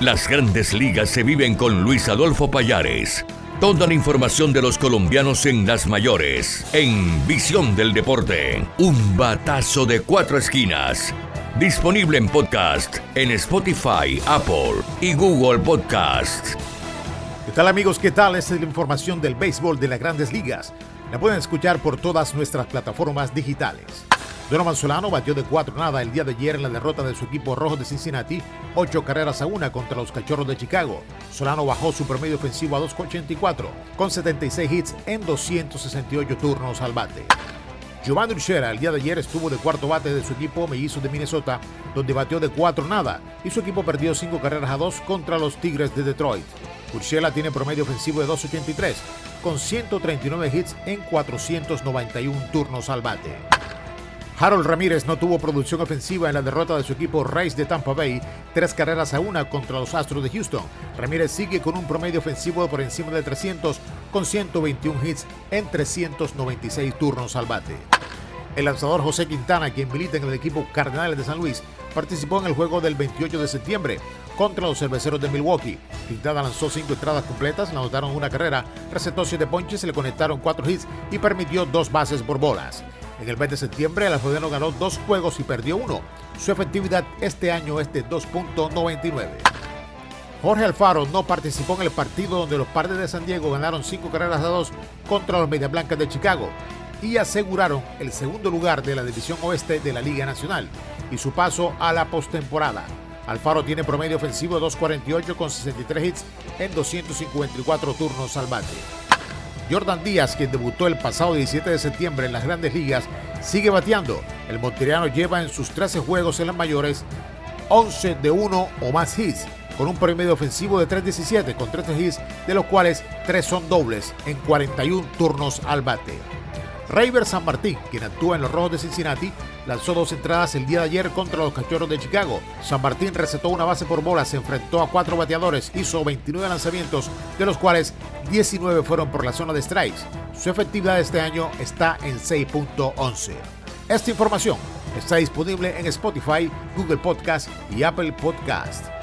Las grandes ligas se viven con Luis Adolfo Payares. Toda la información de los colombianos en las mayores, en Visión del Deporte. Un batazo de cuatro esquinas. Disponible en podcast en Spotify, Apple y Google Podcast. ¿Qué tal amigos? ¿Qué tal? Es la información del béisbol de las grandes ligas. La pueden escuchar por todas nuestras plataformas digitales. Donovan Solano batió de 4 nada el día de ayer en la derrota de su equipo rojo de Cincinnati, 8 carreras a 1 contra los Cachorros de Chicago. Solano bajó su promedio ofensivo a 2.84, con 76 hits en 268 turnos al bate. Giovanni Urshela el día de ayer estuvo de cuarto bate de su equipo mellizo de Minnesota, donde batió de 4 nada y su equipo perdió 5 carreras a 2 contra los Tigres de Detroit. Urshela tiene promedio ofensivo de 2.83, con 139 hits en 491 turnos al bate. Harold Ramírez no tuvo producción ofensiva en la derrota de su equipo Rays de Tampa Bay, tres carreras a una contra los Astros de Houston. Ramírez sigue con un promedio ofensivo por encima de 300, con 121 hits en 396 turnos al bate. El lanzador José Quintana, quien milita en el equipo Cardenales de San Luis, participó en el juego del 28 de septiembre contra los cerveceros de Milwaukee. Quintana lanzó cinco entradas completas, le anotaron una carrera, recetó siete ponches, se le conectaron cuatro hits y permitió dos bases por bolas. En el mes de septiembre, el alfredeno ganó dos juegos y perdió uno. Su efectividad este año es de 2.99. Jorge Alfaro no participó en el partido donde los Padres de San Diego ganaron cinco carreras a dos contra los Media Blancas de Chicago y aseguraron el segundo lugar de la División Oeste de la Liga Nacional y su paso a la postemporada. Alfaro tiene promedio ofensivo de 2.48 con 63 hits en 254 turnos al bate. Jordan Díaz, quien debutó el pasado 17 de septiembre en las grandes ligas, sigue bateando. El monteriano lleva en sus 13 juegos en las mayores 11 de 1 o más hits, con un promedio ofensivo de 3.17 con 13 hits, de los cuales 3 son dobles en 41 turnos al bate. Rayver San Martín, quien actúa en los Rojos de Cincinnati, lanzó dos entradas el día de ayer contra los Cachorros de Chicago. San Martín recetó una base por bola, se enfrentó a cuatro bateadores, hizo 29 lanzamientos, de los cuales 19 fueron por la zona de strikes. Su efectividad este año está en 6.11. Esta información está disponible en Spotify, Google Podcast y Apple Podcast.